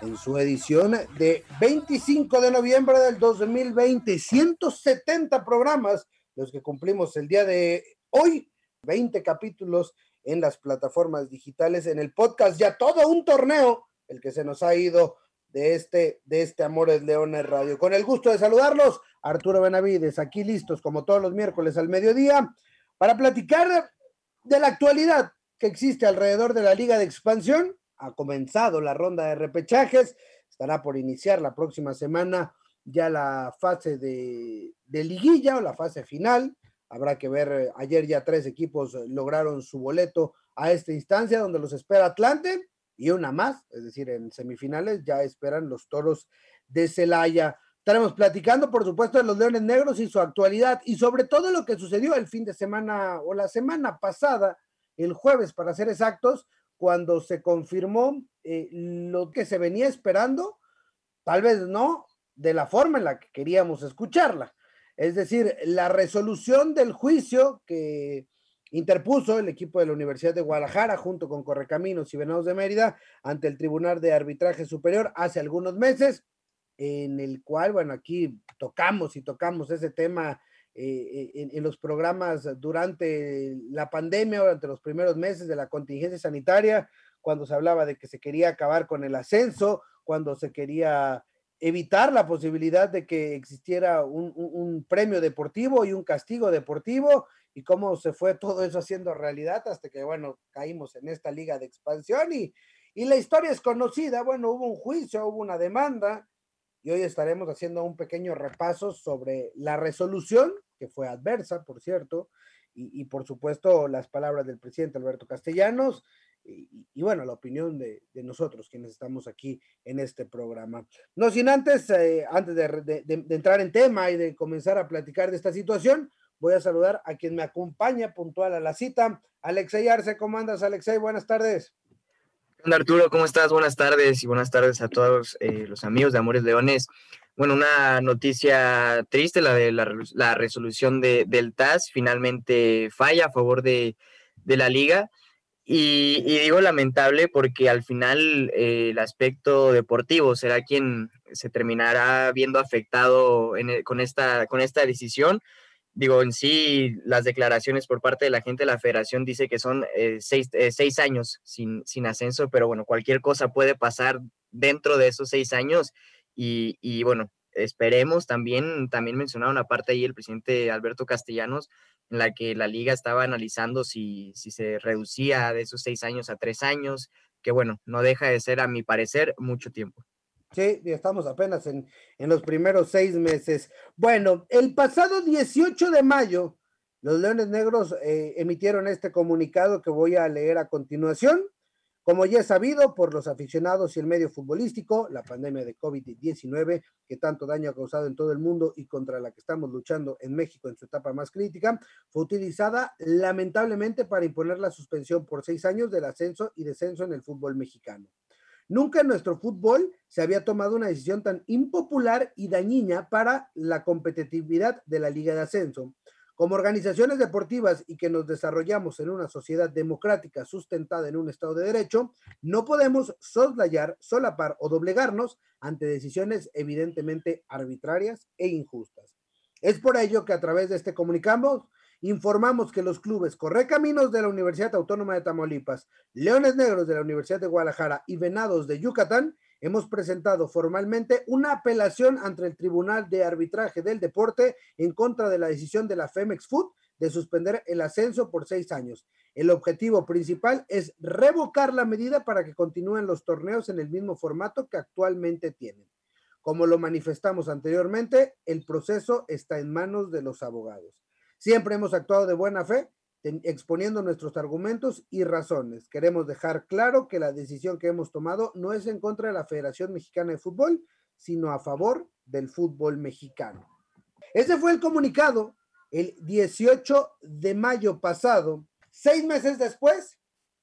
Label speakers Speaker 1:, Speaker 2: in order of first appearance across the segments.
Speaker 1: en su edición de 25 de noviembre del 2020. 170 programas los que cumplimos el día de hoy, 20 capítulos en las plataformas digitales, en el podcast, ya todo un torneo, el que se nos ha ido de este, de este Amores Leones Radio. Con el gusto de saludarlos, Arturo Benavides, aquí listos como todos los miércoles al mediodía, para platicar de la actualidad que existe alrededor de la Liga de Expansión ha comenzado la ronda de repechajes, estará por iniciar la próxima semana ya la fase de, liguilla o la fase final. Habrá que ver, eh, ayer ya tres equipos lograron su boleto a esta instancia donde los espera Atlante y una más, es decir, en semifinales ya esperan los toros de Celaya. Estaremos platicando, por supuesto, de los Leones Negros y su actualidad y sobre todo lo que sucedió el fin de semana o la semana pasada, el jueves para ser exactos, cuando se confirmó eh, lo que se venía esperando, tal vez no de la forma en la que queríamos escucharla. Es decir, la resolución del juicio que interpuso el equipo de la Universidad de Guadalajara junto con Correcaminos y Venados de Mérida ante el Tribunal de Arbitraje Superior hace algunos meses, en el cual, bueno, aquí tocamos y tocamos ese tema eh, en, en, los programas durante la pandemia, durante los primeros meses de la contingencia sanitaria, cuando se hablaba de que se quería acabar con el ascenso, cuando se quería evitar la posibilidad de que existiera un, un, premio deportivo y un castigo deportivo, y cómo se fue todo eso haciendo realidad hasta que, bueno, caímos en esta liga de expansión y, y la historia es conocida, bueno, hubo un juicio, hubo una demanda, y hoy estaremos haciendo un pequeño repaso sobre la resolución, que fue adversa, por cierto, y, por supuesto las palabras del presidente Alberto Castellanos, y, bueno, la opinión de, nosotros quienes estamos aquí en este programa. No sin antes, eh, antes de, de, de, entrar en tema y de comenzar a platicar de esta situación, voy a saludar a quien me acompaña puntual a la cita, Alexei Arce, ¿cómo andas, Alexei? Buenas tardes.
Speaker 2: Hola Arturo, ¿cómo estás? Buenas tardes y buenas tardes a todos eh, los amigos de Amores Leones. Bueno, una noticia triste, la de la, resolución de, del TAS, finalmente falla a favor de, la liga. Y, digo lamentable porque al final eh, el aspecto deportivo será quien se terminará viendo afectado con esta decisión digo, en sí, las declaraciones por parte de la gente de la federación dice que son eh, seis, eh, seis, años sin, sin, ascenso, pero bueno, cualquier cosa puede pasar dentro de esos seis años y, y, bueno, esperemos también, también mencionaron una parte ahí el presidente Alberto Castellanos, en la que la liga estaba analizando si, si se reducía de esos seis años a tres años, que bueno, no deja de ser, a mi parecer, mucho tiempo.
Speaker 1: Sí, estamos apenas en, en, los primeros seis meses. Bueno, el pasado 18 de mayo, los Leones Negros eh, emitieron este comunicado que voy a leer a continuación. Como ya es sabido por los aficionados y el medio futbolístico, la pandemia de COVID-19, que tanto daño ha causado en todo el mundo y contra la que estamos luchando en México en su etapa más crítica, fue utilizada lamentablemente para imponer la suspensión por seis años del ascenso y descenso en el fútbol mexicano. Nunca en nuestro fútbol se había tomado una decisión tan impopular y dañina para la competitividad de la Liga de Ascenso. Como organizaciones deportivas y que nos desarrollamos en una sociedad democrática sustentada en un Estado de Derecho, no podemos soslayar, solapar o doblegarnos ante decisiones evidentemente arbitrarias e injustas. Es por ello que a través de este comunicado informamos que los clubes Correcaminos de la Universidad Autónoma de Tamaulipas, Leones Negros de la Universidad de Guadalajara y Venados de Yucatán hemos presentado formalmente una apelación ante el Tribunal de Arbitraje del Deporte en contra de la decisión de la Femex Food de suspender el ascenso por seis años. El objetivo principal es revocar la medida para que continúen los torneos en el mismo formato que actualmente tienen. Como lo manifestamos anteriormente, el proceso está en manos de los abogados. Siempre hemos actuado de buena fe exponiendo nuestros argumentos y razones. Queremos dejar claro que la decisión que hemos tomado no es en contra de la Federación Mexicana de Fútbol, sino a favor del fútbol mexicano. Ese fue el comunicado el 18 de mayo pasado. Seis meses después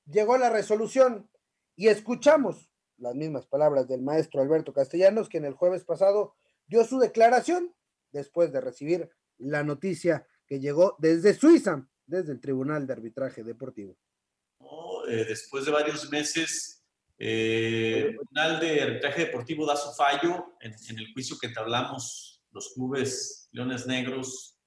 Speaker 1: llegó la resolución y escuchamos las mismas palabras del maestro Alberto Castellanos, que en el jueves pasado dio su declaración después de recibir la noticia que llegó desde Suiza, desde el Tribunal de Arbitraje Deportivo.
Speaker 3: Eh, después de varios meses, eh, el Tribunal de Arbitraje Deportivo da su fallo en, el juicio que entablamos los clubes Leones Negros,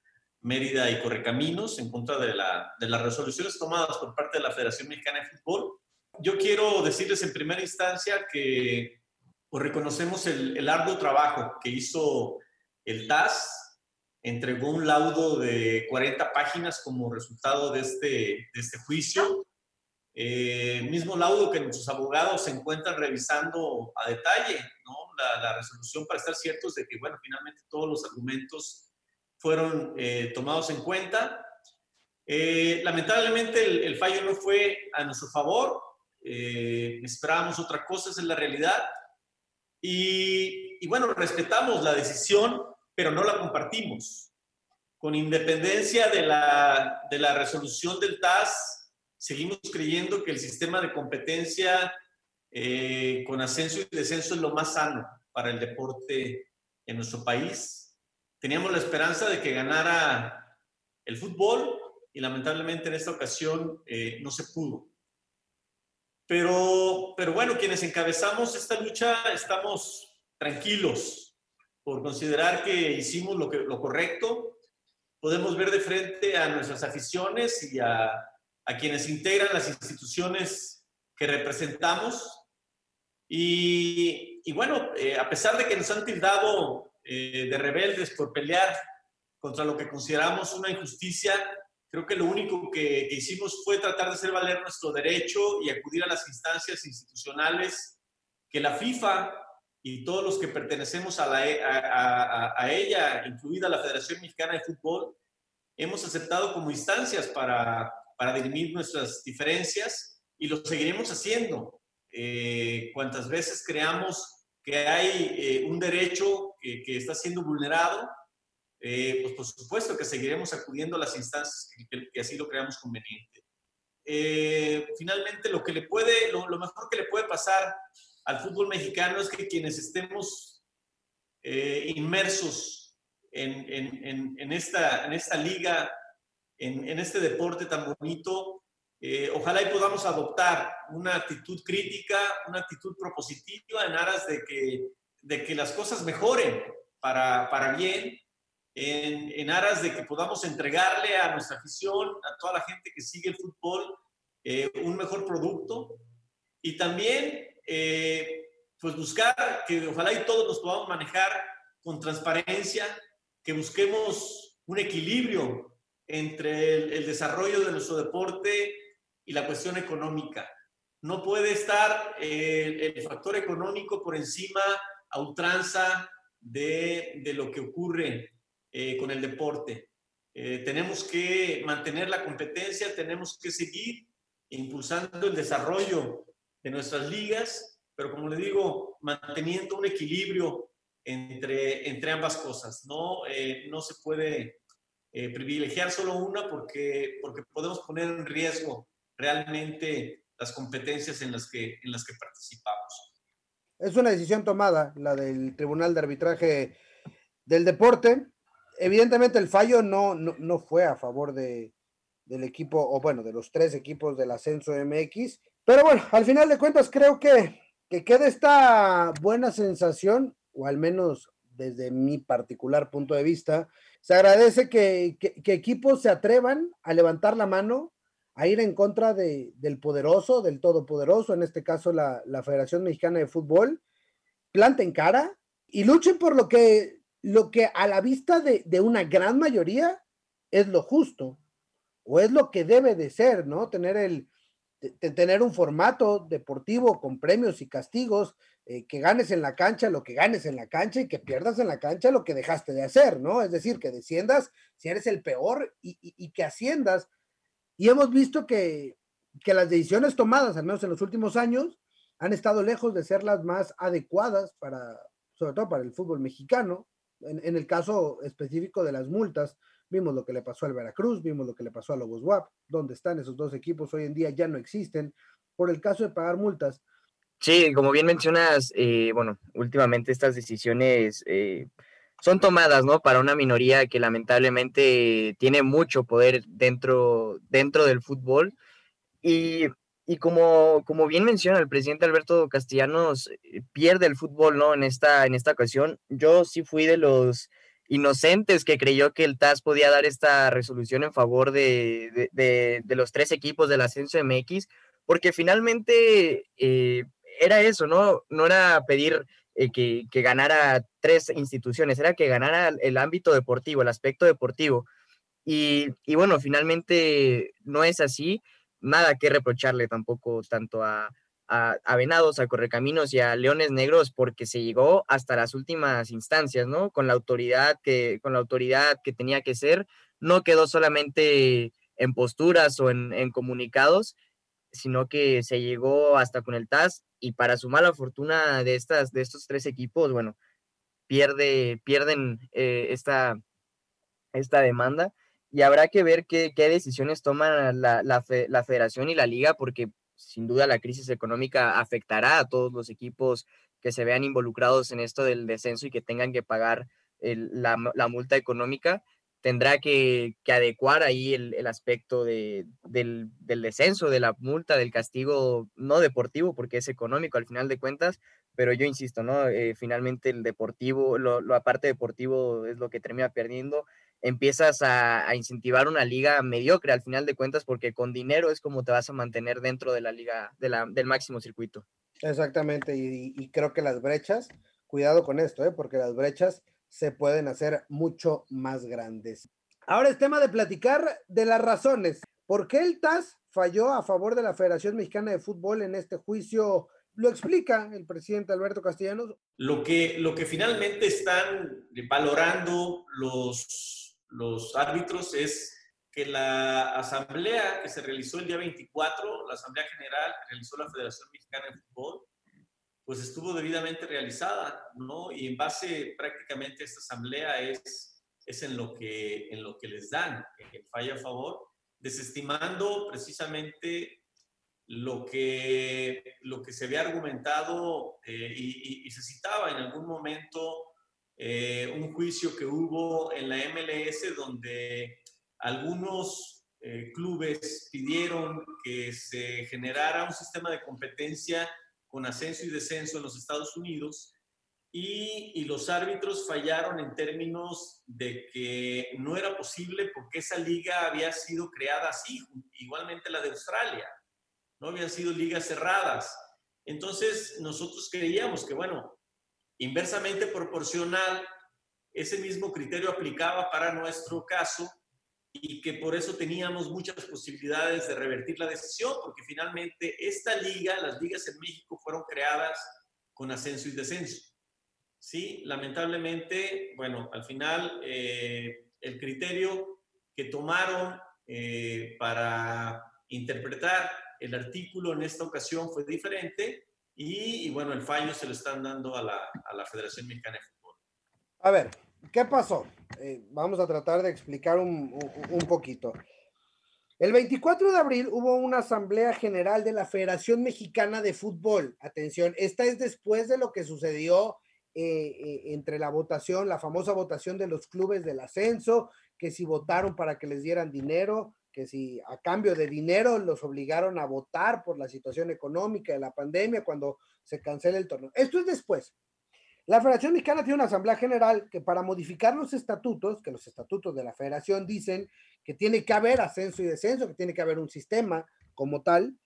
Speaker 3: Mérida y Correcaminos en contra de, la, de las resoluciones tomadas por parte de la Federación Mexicana de Fútbol. Yo quiero decirles en primera instancia que pues, reconocemos el, el arduo trabajo que hizo el TAS entregó un laudo de 40 páginas como resultado de este, de este juicio. Eh, mismo laudo que nuestros abogados se encuentran revisando a detalle, ¿no? La, la, resolución para estar ciertos de que, bueno, finalmente todos los argumentos fueron eh, tomados en cuenta. Eh, lamentablemente el, el, fallo no fue a nuestro favor, esperábamos otra cosa, esa es la realidad. Y, y bueno, respetamos la decisión pero no la compartimos. Con independencia de la, de la resolución del TAS, seguimos creyendo que el sistema de competencia eh, con ascenso y descenso es lo más sano para el deporte en nuestro país. Teníamos la esperanza de que ganara el fútbol y lamentablemente en esta ocasión eh, no se pudo. Pero, pero bueno, quienes encabezamos esta lucha estamos tranquilos, por considerar que hicimos lo, que, lo correcto. Podemos ver de frente a nuestras aficiones y a, a quienes integran las instituciones que representamos. Y, y bueno, eh, a pesar de que nos han tildado eh, de rebeldes por pelear contra lo que consideramos una injusticia, creo que lo único que, que, hicimos fue tratar de hacer valer nuestro derecho y acudir a las instancias institucionales que la FIFA y todos los que pertenecemos a, la, e, a, a, ella, incluida la Federación Mexicana de Fútbol, hemos aceptado como instancias para, para dirimir nuestras diferencias y lo seguiremos haciendo. Eh, cuantas veces creamos que hay eh, un derecho que, que, está siendo vulnerado, eh, pues por supuesto que seguiremos acudiendo a las instancias que, que así lo creamos conveniente. Eh, finalmente, lo, que le puede, lo, lo mejor que le puede pasar al fútbol mexicano es que quienes estemos eh, inmersos en, en, en, esta, en esta liga, en, este deporte tan bonito, eh, ojalá y podamos adoptar una actitud crítica, una actitud propositiva en aras de que, de que las cosas mejoren para, para bien, en, aras de que podamos entregarle a nuestra afición, a toda la gente que sigue el fútbol, eh, un mejor producto. Y también eh, pues buscar que ojalá y todos nos podamos manejar con transparencia, que busquemos un equilibrio entre el, el desarrollo de nuestro deporte y la cuestión económica. No puede estar eh, el factor económico por encima a ultranza de, de lo que ocurre eh, con el deporte. Eh, tenemos que mantener la competencia, tenemos que seguir impulsando el desarrollo de nuestras ligas, pero como le digo, manteniendo un equilibrio entre, entre ambas cosas. No, eh, no se puede eh, privilegiar solo una porque, porque podemos poner en riesgo realmente las competencias en las que, en las que participamos.
Speaker 1: Es una decisión tomada, la del Tribunal de Arbitraje del Deporte. Evidentemente el fallo no, no, no fue a favor de, del equipo, o bueno, de los tres equipos del ascenso MX, pero bueno, al final de cuentas creo que, que queda esta buena sensación, o al menos desde mi particular punto de vista, se agradece que, que, equipos se atrevan a levantar la mano, a ir en contra de, del poderoso, del todopoderoso, en este caso la, la Federación Mexicana de Fútbol, planten cara y luchen por lo que, lo que a la vista de, de una gran mayoría es lo justo, o es lo que debe de ser, ¿no? Tener el, tener un formato deportivo con premios y castigos, eh, que ganes en la cancha lo que ganes en la cancha y que pierdas en la cancha lo que dejaste de hacer, ¿no? Es decir, que desciendas si eres el peor y, y, y que asciendas. Y hemos visto que, que las decisiones tomadas, al menos en los últimos años, han estado lejos de ser las más adecuadas para, sobre todo para el fútbol mexicano. En, el caso específico de las multas, vimos lo que le pasó al Veracruz, vimos lo que le pasó a Lobos WAP, donde están esos dos equipos hoy en día ya no existen, por el caso de pagar multas.
Speaker 2: Sí, como bien mencionas, eh, bueno, últimamente estas decisiones eh, son tomadas, ¿no? Para una minoría que lamentablemente tiene mucho poder dentro, dentro del fútbol. Y y como, como bien menciona el presidente Alberto Castellanos, eh, pierde el fútbol, ¿no? En esta, en esta ocasión. Yo sí fui de los inocentes que creyó que el TAS podía dar esta resolución en favor de, los tres equipos del ascenso MX, porque finalmente eh, era eso, ¿no? No era pedir eh, que, que, ganara tres instituciones, era que ganara el ámbito deportivo, el aspecto deportivo. Y, y bueno, finalmente no es así nada que reprocharle tampoco tanto a, a, Venados, a Correcaminos y a Leones Negros, porque se llegó hasta las últimas instancias, ¿no? Con la autoridad que, con la autoridad que tenía que ser, no quedó solamente en posturas o en, comunicados, sino que se llegó hasta con el TAS y para su mala fortuna de, estas, de estos tres equipos, bueno, pierde, pierden eh, esta, esta demanda y habrá que ver qué, decisiones toman la, la, federación y la liga, porque sin duda la crisis económica afectará a todos los equipos que se vean involucrados en esto del descenso y que tengan que pagar la, multa económica. Tendrá que, adecuar ahí el, aspecto de, del, descenso, de la multa, del castigo no deportivo, porque es económico al final de cuentas, pero yo insisto, ¿no? Eh, finalmente el deportivo, lo, lo aparte deportivo es lo que termina perdiendo empiezas a, incentivar una liga mediocre al final de cuentas, porque con dinero es como te vas a mantener dentro de la liga, de la, del máximo circuito.
Speaker 1: Exactamente, y, creo que las brechas, cuidado con esto, ¿eh? porque las brechas se pueden hacer mucho más grandes. Ahora es tema de platicar de las razones. ¿Por qué el TAS falló a favor de la Federación Mexicana de Fútbol en este juicio? Lo explica el presidente Alberto Castellanos.
Speaker 3: Lo que, lo que finalmente están valorando los los árbitros es que la asamblea que se realizó el día 24, la asamblea general que realizó la Federación Mexicana de Fútbol, pues estuvo debidamente realizada, ¿no? Y en base prácticamente a esta asamblea es, es en, lo que, en lo que les dan el fallo a favor, desestimando precisamente lo que, lo que se había argumentado eh, y, y, se citaba en algún momento eh, un juicio que hubo en la MLS donde algunos eh, clubes pidieron que se generara un sistema de competencia con ascenso y descenso en los Estados Unidos y, y, los árbitros fallaron en términos de que no era posible porque esa liga había sido creada así, igualmente la de Australia, no habían sido ligas cerradas. Entonces nosotros creíamos que, bueno, Inversamente proporcional, ese mismo criterio aplicaba para nuestro caso y que por eso teníamos muchas posibilidades de revertir la decisión, porque finalmente esta liga, las ligas en México fueron creadas con ascenso y descenso. Sí, lamentablemente, bueno, al final eh, el criterio que tomaron eh, para interpretar el artículo en esta ocasión fue diferente y, bueno, el fallo se lo están dando a la, a la, Federación Mexicana de Fútbol.
Speaker 1: A ver, ¿qué pasó? Eh, vamos a tratar de explicar un, un, poquito. El 24 de abril hubo una asamblea general de la Federación Mexicana de Fútbol. Atención, esta es después de lo que sucedió eh, eh, entre la votación, la famosa votación de los clubes del ascenso, que si votaron para que les dieran dinero, que si a cambio de dinero los obligaron a votar por la situación económica de la pandemia cuando se cancela el torneo. Esto es después. La Federación Mexicana tiene una asamblea general que para modificar los estatutos, que los estatutos de la federación dicen que tiene que haber ascenso y descenso, que tiene que haber un sistema como tal,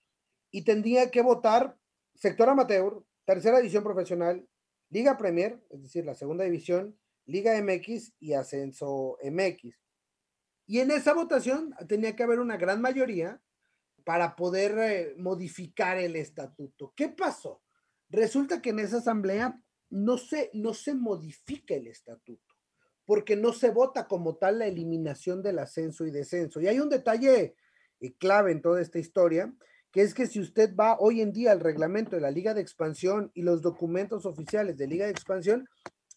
Speaker 1: y tendría que votar sector amateur, tercera división profesional, Liga Premier, es decir, la segunda división, Liga MX y Ascenso MX. Y en esa votación tenía que haber una gran mayoría para poder eh, modificar el estatuto. ¿Qué pasó? Resulta que en esa asamblea no se, no se modifica el estatuto, porque no se vota como tal la eliminación del ascenso y descenso. Y hay un detalle clave en toda esta historia, que es que si usted va hoy en día al reglamento de la Liga de Expansión y los documentos oficiales de Liga de Expansión,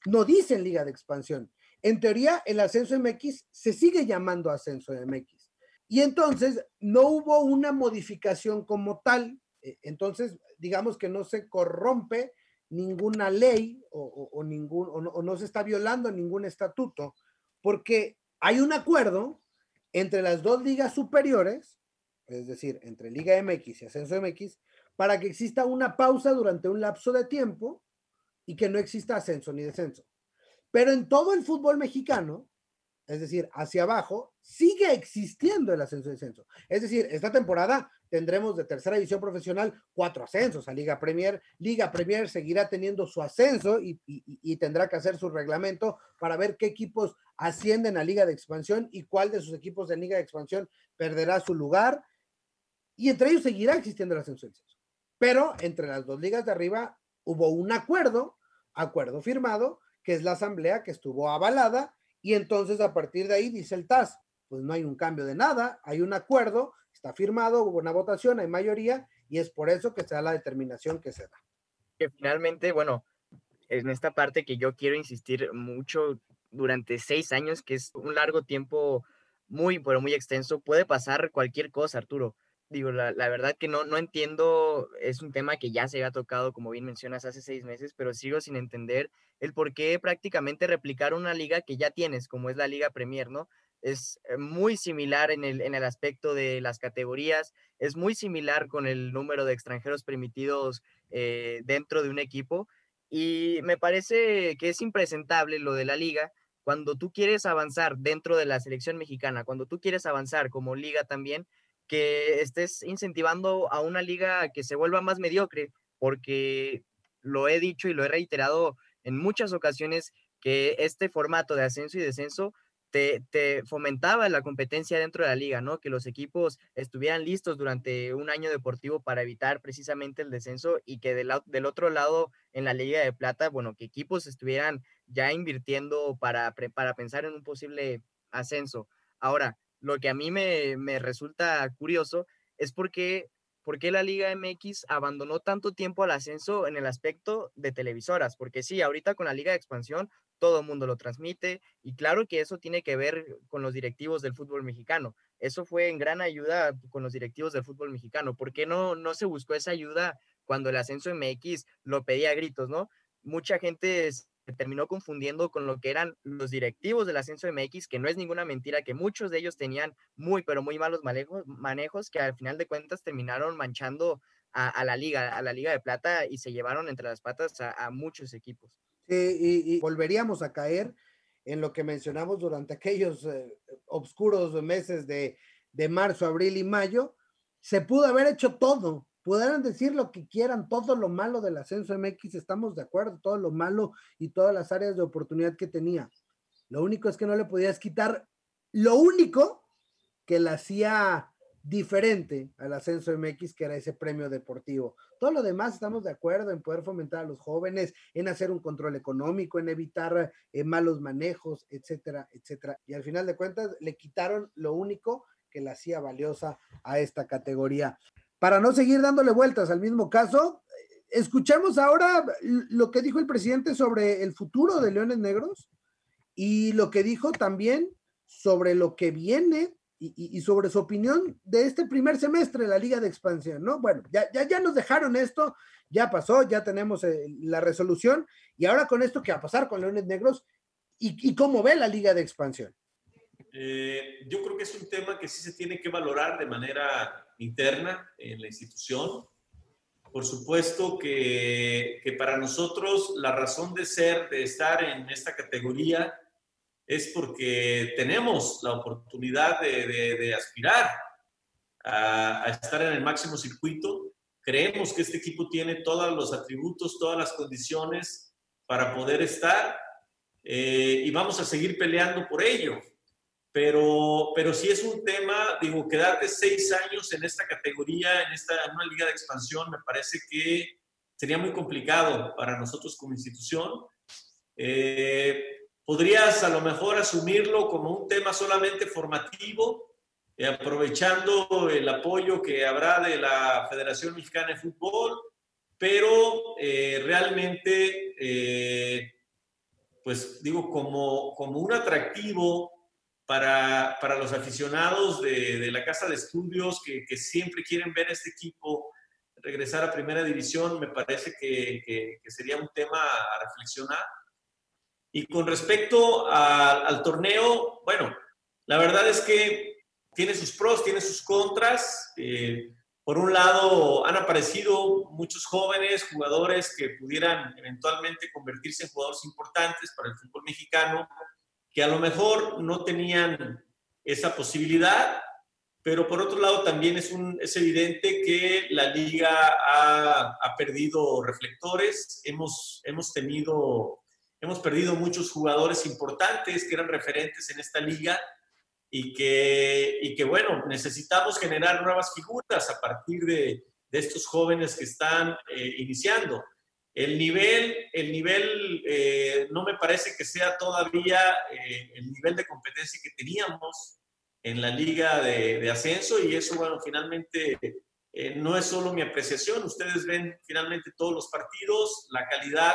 Speaker 1: no dicen Liga de Expansión. En teoría, el ascenso MX se sigue llamando ascenso MX. Y entonces no hubo una modificación como tal. Eh, entonces, digamos que no se corrompe ninguna ley o, ningún, o no se está violando ningún estatuto, porque hay un acuerdo entre las dos ligas superiores es decir, entre Liga MX y Ascenso MX, para que exista una pausa durante un lapso de tiempo y que no exista ascenso ni descenso. Pero en todo el fútbol mexicano, es decir, hacia abajo, sigue existiendo el ascenso y descenso. Es decir, esta temporada tendremos de tercera división profesional cuatro ascensos a Liga Premier. Liga Premier seguirá teniendo su ascenso y, y, tendrá que hacer su reglamento para ver qué equipos ascienden a Liga de Expansión y cuál de sus equipos de Liga de Expansión perderá su lugar y entre ellos seguirá existiendo el ascenso Pero entre las dos ligas de arriba hubo un acuerdo, acuerdo firmado, que es la asamblea que estuvo avalada, y entonces a partir de ahí dice el TAS, pues no hay un cambio de nada, hay un acuerdo, está firmado, hubo una votación, hay mayoría, y es por eso que se da la determinación que se da.
Speaker 2: Que finalmente, bueno, en esta parte que yo quiero insistir mucho durante seis años, que es un largo tiempo muy, pero muy extenso, puede pasar cualquier cosa, Arturo digo, la, la, verdad que no, no entiendo, es un tema que ya se había tocado, como bien mencionas, hace seis meses, pero sigo sin entender el por qué prácticamente replicar una liga que ya tienes, como es la Liga Premier, ¿no? Es eh, muy similar en el, en el aspecto de las categorías, es muy similar con el número de extranjeros permitidos eh, dentro de un equipo, y me parece que es impresentable lo de la liga, cuando tú quieres avanzar dentro de la selección mexicana, cuando tú quieres avanzar como liga también, que estés incentivando a una liga que se vuelva más mediocre, porque lo he dicho y lo he reiterado en muchas ocasiones que este formato de ascenso y descenso te, fomentaba la competencia dentro de la liga, ¿no? Que los equipos estuvieran listos durante un año deportivo para evitar precisamente el descenso y que del, del otro lado, en la Liga de Plata, bueno, que equipos estuvieran ya invirtiendo para, para pensar en un posible ascenso. Ahora, lo que a mí me, resulta curioso es porque, qué la Liga MX abandonó tanto tiempo al ascenso en el aspecto de televisoras, porque sí, ahorita con la Liga de Expansión todo el mundo lo transmite y claro que eso tiene que ver con los directivos del fútbol mexicano. Eso fue en gran ayuda con los directivos del fútbol mexicano. ¿Por qué no, no se buscó esa ayuda cuando el ascenso MX lo pedía a gritos, no? Mucha gente terminó confundiendo con lo que eran los directivos del Ascenso MX, que no es ninguna mentira, que muchos de ellos tenían muy, pero muy malos manejos, manejos que al final de cuentas terminaron manchando a, la liga, a la Liga de Plata y se llevaron entre las patas a, muchos equipos.
Speaker 1: y, volveríamos a caer en lo que mencionamos durante aquellos eh, oscuros meses de, de marzo, abril y mayo. Se pudo haber hecho todo, Podrán decir lo que quieran, todo lo malo del ascenso MX, estamos de acuerdo, todo lo malo y todas las áreas de oportunidad que tenía. Lo único es que no le podías quitar lo único que le hacía diferente al ascenso MX, que era ese premio deportivo. Todo lo demás estamos de acuerdo en poder fomentar a los jóvenes, en hacer un control económico, en evitar eh, malos manejos, etcétera, etcétera. Y al final de cuentas le quitaron lo único que le hacía valiosa a esta categoría para no seguir dándole vueltas al mismo caso, escuchemos ahora lo que dijo el presidente sobre el futuro de Leones Negros y lo que dijo también sobre lo que viene y, sobre su opinión de este primer semestre de la Liga de Expansión, ¿no? Bueno, ya, ya, ya nos dejaron esto, ya pasó, ya tenemos eh, la resolución y ahora con esto, ¿qué va a pasar con Leones Negros y, cómo ve la Liga de Expansión?
Speaker 3: Eh, yo creo que es un tema que sí se tiene que valorar de manera interna en la institución. Por supuesto que, que, para nosotros la razón de ser, de estar en esta categoría, es porque tenemos la oportunidad de, de, aspirar a, a, estar en el máximo circuito. Creemos que este equipo tiene todos los atributos, todas las condiciones para poder estar eh, y vamos a seguir peleando por ello pero, pero sí es un tema, digo, quedarte seis años en esta categoría, en esta una liga de expansión, me parece que sería muy complicado para nosotros como institución. Eh, podrías a lo mejor asumirlo como un tema solamente formativo eh, aprovechando el apoyo que habrá de la Federación Mexicana de Fútbol, pero eh, realmente, eh, pues digo, como, como un atractivo para, para los aficionados de, de, la Casa de Estudios que, que, siempre quieren ver a este equipo regresar a Primera División, me parece que, que sería un tema a reflexionar. Y con respecto a, al torneo, bueno, la verdad es que tiene sus pros, tiene sus contras. Eh, por un lado, han aparecido muchos jóvenes jugadores que pudieran eventualmente convertirse en jugadores importantes para el fútbol mexicano, que a lo mejor no tenían esa posibilidad, pero por otro lado también es, es evidente que la liga ha, ha perdido reflectores, hemos, hemos tenido hemos perdido muchos jugadores importantes que eran referentes en esta liga y que, y que bueno, necesitamos generar nuevas figuras a partir de, de estos jóvenes que están eh, iniciando. El nivel, el nivel eh, no me parece que sea todavía eh, el nivel de competencia que teníamos en la liga de, ascenso y eso, bueno, finalmente eh, no es solo mi apreciación, ustedes ven finalmente todos los partidos, la calidad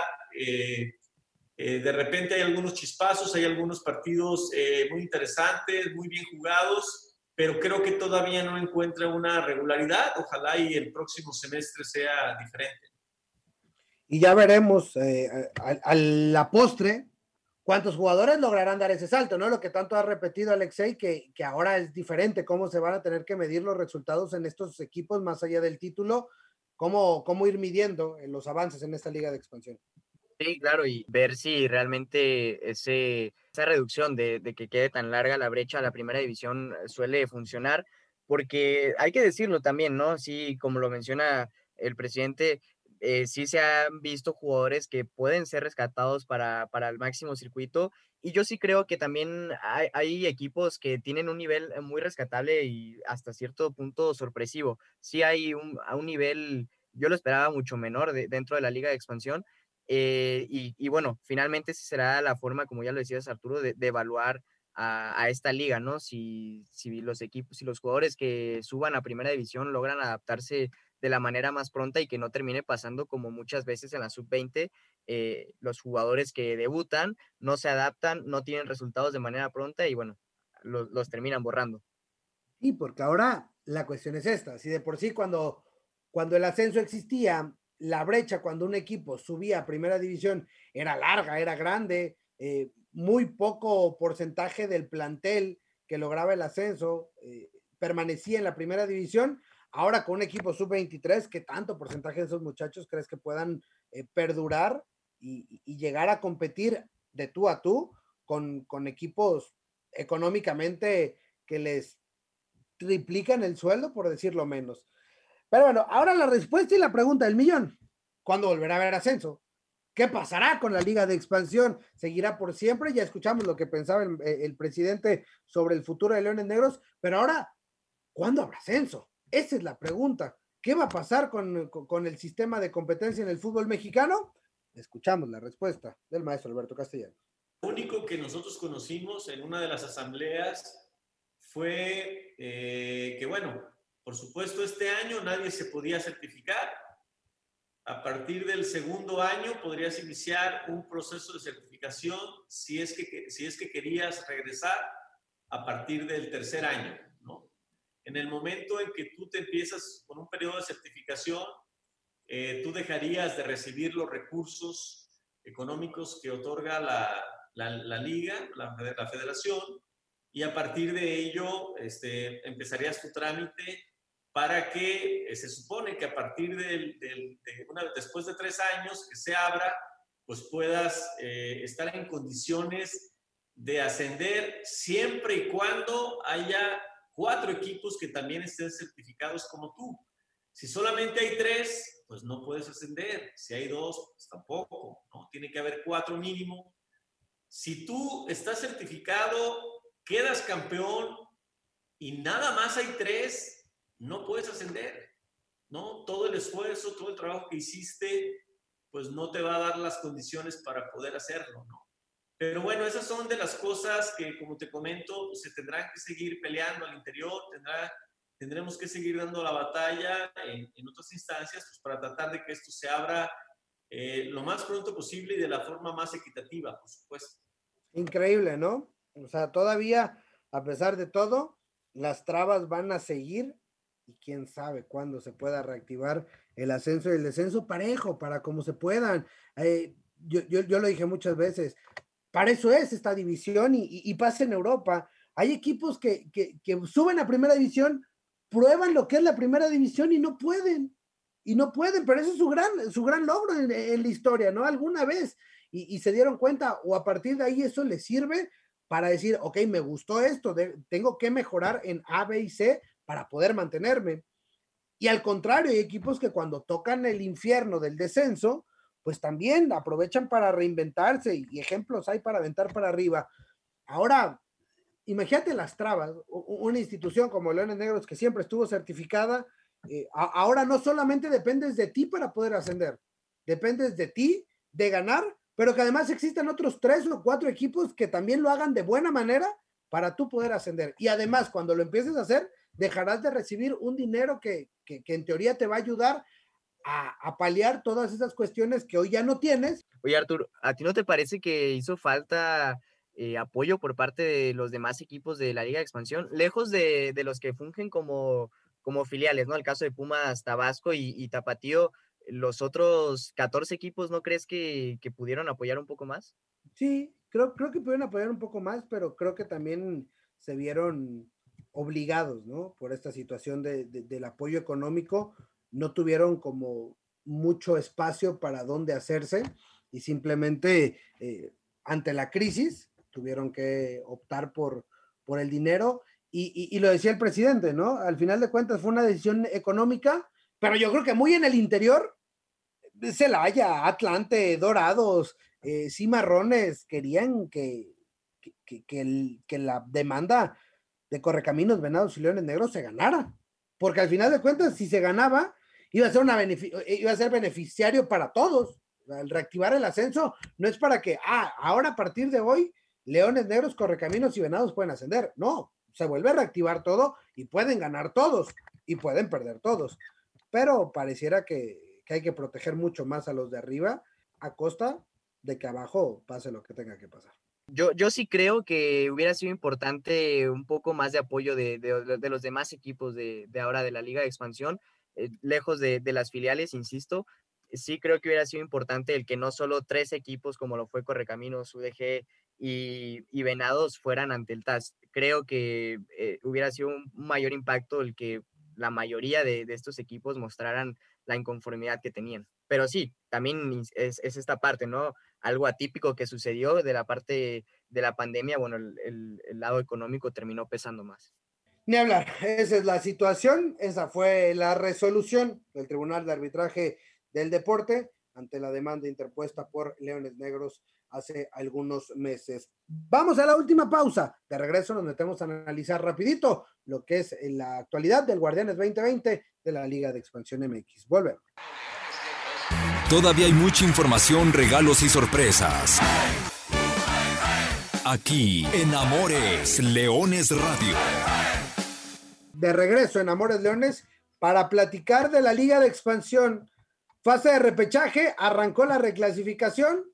Speaker 3: de repente hay algunos chispazos, hay algunos partidos muy interesantes, muy bien jugados, pero creo que todavía no encuentra una regularidad. Ojalá y el próximo semestre sea diferente.
Speaker 1: Y ya veremos eh, a, la postre cuántos jugadores lograrán dar ese salto, ¿no? Lo que tanto ha repetido Alexei, que, que ahora es diferente, cómo se van a tener que medir los resultados en estos equipos más allá del título, cómo, cómo ir midiendo los avances en esta liga de expansión.
Speaker 2: Sí, claro, y ver si realmente ese, esa reducción de, de, que quede tan larga la brecha a la primera división eh, suele funcionar, porque hay que decirlo también, ¿no? Sí, como lo menciona el presidente, eh, sí se han visto jugadores que pueden ser rescatados para, para el máximo circuito, y yo sí creo que también hay, equipos que tienen un nivel muy rescatable y hasta cierto punto sorpresivo. Sí hay un, a un nivel, yo lo esperaba mucho menor de, dentro de la liga de expansión, eh, y, bueno, finalmente será la forma, como ya lo decías Arturo, de, de evaluar a, a, esta liga, ¿no? Si, si los equipos, si los jugadores que suban a primera división logran adaptarse de la manera más pronta y que no termine pasando como muchas veces en la sub-20, eh, los jugadores que debutan no se adaptan, no tienen resultados de manera pronta y bueno, los, terminan borrando.
Speaker 1: Y porque ahora la cuestión es esta, si de por sí cuando, cuando el ascenso existía, la brecha cuando un equipo subía a primera división era larga, era grande, eh, muy poco porcentaje del plantel que lograba el ascenso eh, permanecía en la primera división. Ahora con un equipo sub-23, ¿qué tanto porcentaje de esos muchachos crees que puedan eh, perdurar y, llegar a competir de tú a tú con, equipos económicamente que les triplican el sueldo, por decirlo menos? Pero bueno, ahora la respuesta y la pregunta del millón. ¿Cuándo volverá a haber ascenso? ¿Qué pasará con la liga de expansión? ¿Seguirá por siempre? Ya escuchamos lo que pensaba el, el presidente sobre el futuro de Leones Negros, pero ahora, ¿cuándo habrá ascenso? Esa es la pregunta. ¿Qué va a pasar con, con, el sistema de competencia en el fútbol mexicano? Escuchamos la respuesta del maestro Alberto Castellanos.
Speaker 3: Lo único que nosotros conocimos en una de las asambleas fue eh, que, bueno, por supuesto, este año nadie se podía certificar. A partir del segundo año podrías iniciar un proceso de certificación si es que, si es que querías regresar a partir del tercer año. En el momento en que tú te empiezas con un periodo de certificación, eh, tú dejarías de recibir los recursos económicos que otorga la, la, la liga, la, la, federación, y a partir de ello este, empezarías tu trámite para que eh, se supone que a partir del, del, de una, después de tres años que se abra, pues puedas eh, estar en condiciones de ascender siempre y cuando haya cuatro equipos que también estén certificados como tú. Si solamente hay tres, pues no puedes ascender. Si hay dos, pues tampoco. ¿no? Tiene que haber cuatro mínimo. Si tú estás certificado, quedas campeón y nada más hay tres, no puedes ascender, ¿no? Todo el esfuerzo, todo el trabajo que hiciste, pues no te va a dar las condiciones para poder hacerlo, ¿no? Pero bueno, esas son de las cosas que, como te comento, se tendrán que seguir peleando al interior, tendrá, tendremos que seguir dando la batalla en, en otras instancias pues, para tratar de que esto se abra eh, lo más pronto posible y de la forma más equitativa, por supuesto.
Speaker 1: Increíble, ¿no? O sea, todavía, a pesar de todo, las trabas van a seguir y quién sabe cuándo se pueda reactivar el ascenso y el descenso parejo, para como se puedan. Eh, yo, yo, lo dije muchas veces, para eso es esta división y, pasa en Europa. Hay equipos que, suben a primera división, prueban lo que es la primera división y no pueden. Y no pueden, pero ese es su gran, su gran logro en, la historia, ¿no? Alguna vez. Y, y, se dieron cuenta, o a partir de ahí eso les sirve para decir, ok, me gustó esto, tengo que mejorar en A, B y C para poder mantenerme. Y al contrario, hay equipos que cuando tocan el infierno del descenso, pues también aprovechan para reinventarse y ejemplos hay para aventar para arriba. Ahora, imagínate las trabas, una institución como Leones Negros que siempre estuvo certificada, eh, ahora no solamente dependes de ti para poder ascender, dependes de ti, de ganar, pero que además existen otros tres o cuatro equipos que también lo hagan de buena manera para tú poder ascender. Y además, cuando lo empieces a hacer, dejarás de recibir un dinero que, que en teoría te va a ayudar a, paliar todas esas cuestiones que hoy ya no tienes.
Speaker 2: Oye, Artur, ¿a ti no te parece que hizo falta eh, apoyo por parte de los demás equipos de la Liga de Expansión, lejos de, de los que fungen como, como filiales, ¿no? El caso de Pumas, Tabasco y, y Tapatío, los otros 14 equipos, ¿no crees que, que, pudieron apoyar un poco más?
Speaker 1: Sí, creo, creo que pudieron apoyar un poco más, pero creo que también se vieron obligados, ¿no? Por esta situación de, de, del apoyo económico, no tuvieron como mucho espacio para dónde hacerse y simplemente eh, ante la crisis tuvieron que optar por, por el dinero y, y, lo decía el presidente, ¿no? Al final de cuentas fue una decisión económica, pero yo creo que muy en el interior, Celaya, Atlante, Dorados, eh, Cimarrones querían que, que, que, el, que la demanda de Correcaminos, Venados y Leones Negros se ganara. Porque al final de cuentas, si se ganaba, iba a ser, una eh, iba a ser beneficiario para todos. El reactivar el ascenso no es para que, ah, ahora a partir de hoy, Leones Negros, Correcaminos y Venados pueden ascender. No, se vuelve a reactivar todo y pueden ganar todos y pueden perder todos. Pero pareciera que, que hay que proteger mucho más a los de arriba a costa de que abajo pase lo que tenga que pasar.
Speaker 2: Yo, yo sí creo que hubiera sido importante un poco más de apoyo de, de, de los demás equipos de, de, ahora de la Liga de Expansión, eh, lejos de, de, las filiales, insisto, sí creo que hubiera sido importante el que no solo tres equipos como lo fue Correcaminos, UDG y, Venados fueran ante el TAS. Creo que eh, hubiera sido un mayor impacto el que la mayoría de, de, estos equipos mostraran la inconformidad que tenían. Pero sí, también es, es, esta parte, ¿no? Algo atípico que sucedió de la parte de la pandemia, bueno, el, el, el lado económico terminó pesando más.
Speaker 1: Ni hablar, esa es la situación, esa fue la resolución del Tribunal de Arbitraje del Deporte ante la demanda interpuesta por Leones Negros hace algunos meses. Vamos a la última pausa. De regreso nos metemos a analizar rapidito lo que es la actualidad del Guardianes 2020 de la Liga de Expansión MX. Volvemos.
Speaker 4: Todavía hay mucha información, regalos y sorpresas. Aquí en Amores Leones Radio
Speaker 1: de regreso en Amores Leones para platicar de la Liga de Expansión. Fase de repechaje, arrancó la reclasificación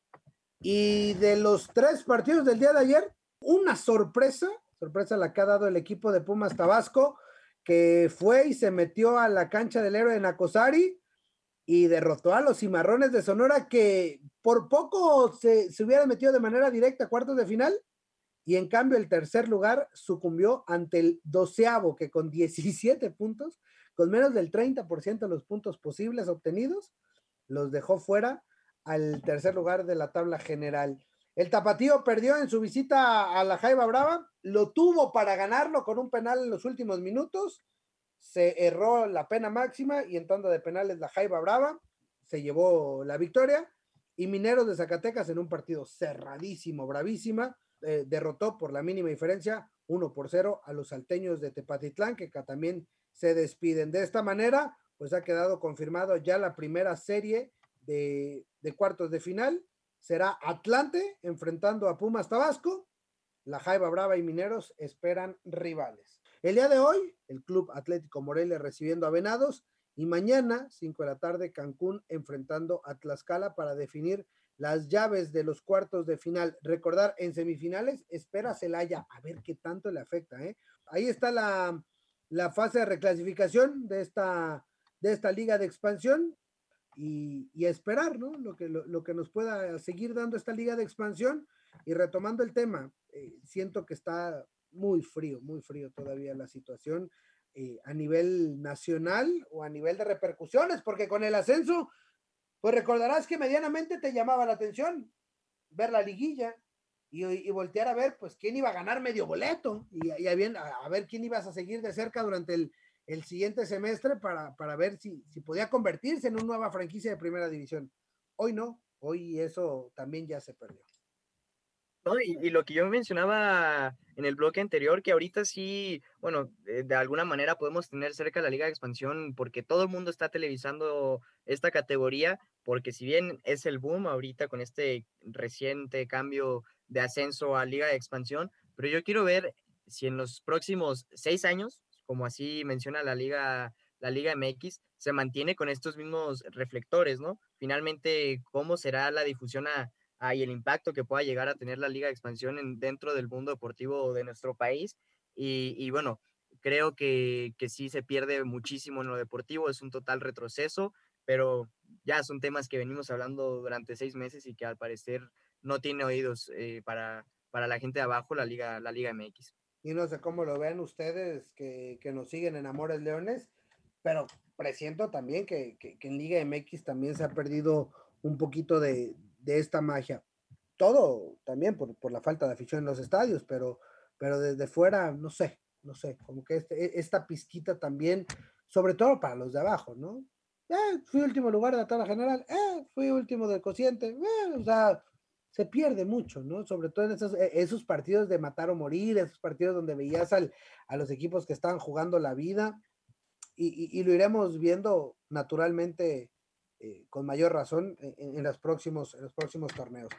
Speaker 1: y de los tres partidos del día de ayer, una sorpresa, sorpresa la que ha dado el equipo de Pumas Tabasco, que fue y se metió a la cancha del héroe de Nacosari y derrotó a los cimarrones de Sonora que por poco se, se hubieran metido de manera directa a cuartos de final y en cambio el tercer lugar sucumbió ante el doceavo que con 17 puntos, con menos del 30% de los puntos posibles obtenidos, los dejó fuera al tercer lugar de la tabla general. El Tapatío perdió en su visita a la Jaiba Brava, lo tuvo para ganarlo con un penal en los últimos minutos, se erró la pena máxima y en tanda de penales la Jaiba Brava se llevó la victoria y Mineros de Zacatecas en un partido cerradísimo, bravísima, eh, derrotó por la mínima diferencia 1 por 0 a los salteños de Tepatitlán, que también se despiden. De esta manera, pues ha quedado confirmado ya la primera serie de, de cuartos de final será Atlante enfrentando a Pumas Tabasco. La Jaiba Brava y Mineros esperan rivales. El día de hoy, el Club Atlético Morelia recibiendo a Venados y mañana, 5 de la tarde, Cancún enfrentando a Tlaxcala para definir las llaves de los cuartos de final. Recordar, en semifinales espera Celaya, a ver qué tanto le afecta. ¿eh? Ahí está la, la fase de reclasificación de esta, de esta liga de expansión y, esperar, ¿no? Lo que, lo, que nos pueda seguir dando esta liga de expansión. Y retomando el tema, eh, siento que está muy frío, muy frío todavía la situación eh, a nivel nacional o a nivel de repercusiones, porque con el ascenso, pues recordarás que medianamente te llamaba la atención ver la liguilla, y, voltear a ver, pues, quién iba a ganar medio boleto y, a, a, ver quién ibas a seguir de cerca durante el, el siguiente semestre para, para ver si, si, podía convertirse en una nueva franquicia de primera división. Hoy no, hoy eso también ya se perdió.
Speaker 2: Y, lo que yo mencionaba en el bloque anterior, que ahorita sí, bueno, de, de, alguna manera podemos tener cerca la Liga de Expansión porque todo el mundo está televisando esta categoría, porque si bien es el boom ahorita con este reciente cambio de ascenso a Liga de Expansión, pero yo quiero ver si en los próximos seis años, como así menciona la Liga, la Liga MX, se mantiene con estos mismos reflectores, ¿no? Finalmente, ¿cómo será la difusión a, y el impacto que pueda llegar a tener la Liga de Expansión en, dentro del mundo deportivo de nuestro país? Y, y bueno, creo que, que sí se pierde muchísimo en lo deportivo, es un total retroceso, pero ya son temas que venimos hablando durante seis meses y que al parecer no tiene oídos eh, para, para la gente de abajo, la Liga, la Liga MX.
Speaker 1: Y no sé cómo lo vean ustedes que, que nos siguen en Amores Leones, pero presiento también que, que, que, en Liga MX también se ha perdido un poquito de, de esta magia. Todo también por, por, la falta de afición en los estadios, pero, pero desde fuera, no sé, no sé, como que este, e, esta pizquita también, sobre todo para los de abajo, ¿no? Eh, fui último lugar de la tabla general, eh, fui último del cociente, eh, o sea, se pierde mucho, ¿no? Sobre todo en esos, e, esos, partidos de matar o morir, esos partidos donde veías al, a los equipos que estaban jugando la vida, y, lo iremos viendo naturalmente eh, con mayor razón en, en, los próximos, en los próximos torneos.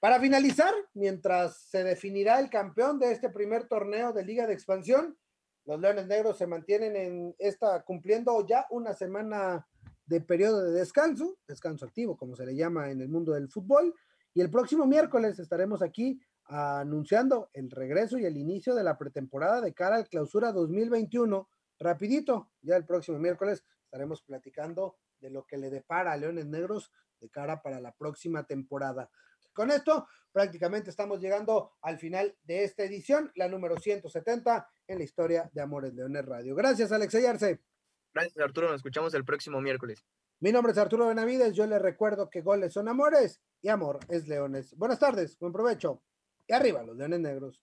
Speaker 1: Para finalizar, mientras se definirá el campeón de este primer torneo de Liga de Expansión, los Leones Negros se mantienen en esta, cumpliendo ya una semana de periodo de descanso, descanso activo, como se le llama en el mundo del fútbol, y el próximo miércoles estaremos aquí anunciando el regreso y el inicio de la pretemporada de cara al clausura 2021. Rapidito, ya el próximo miércoles estaremos platicando de lo que le depara a Leones Negros de cara para la próxima temporada. Con esto, prácticamente estamos llegando al final de esta edición, la número 170 en la historia de Amores Leones Radio. Gracias, Alex Ayarse.
Speaker 2: Gracias, Arturo. Nos escuchamos el próximo miércoles.
Speaker 1: Mi nombre es Arturo Benavides. Yo les recuerdo que goles son amores y amor es leones. Buenas tardes, buen provecho. Y arriba los leones negros.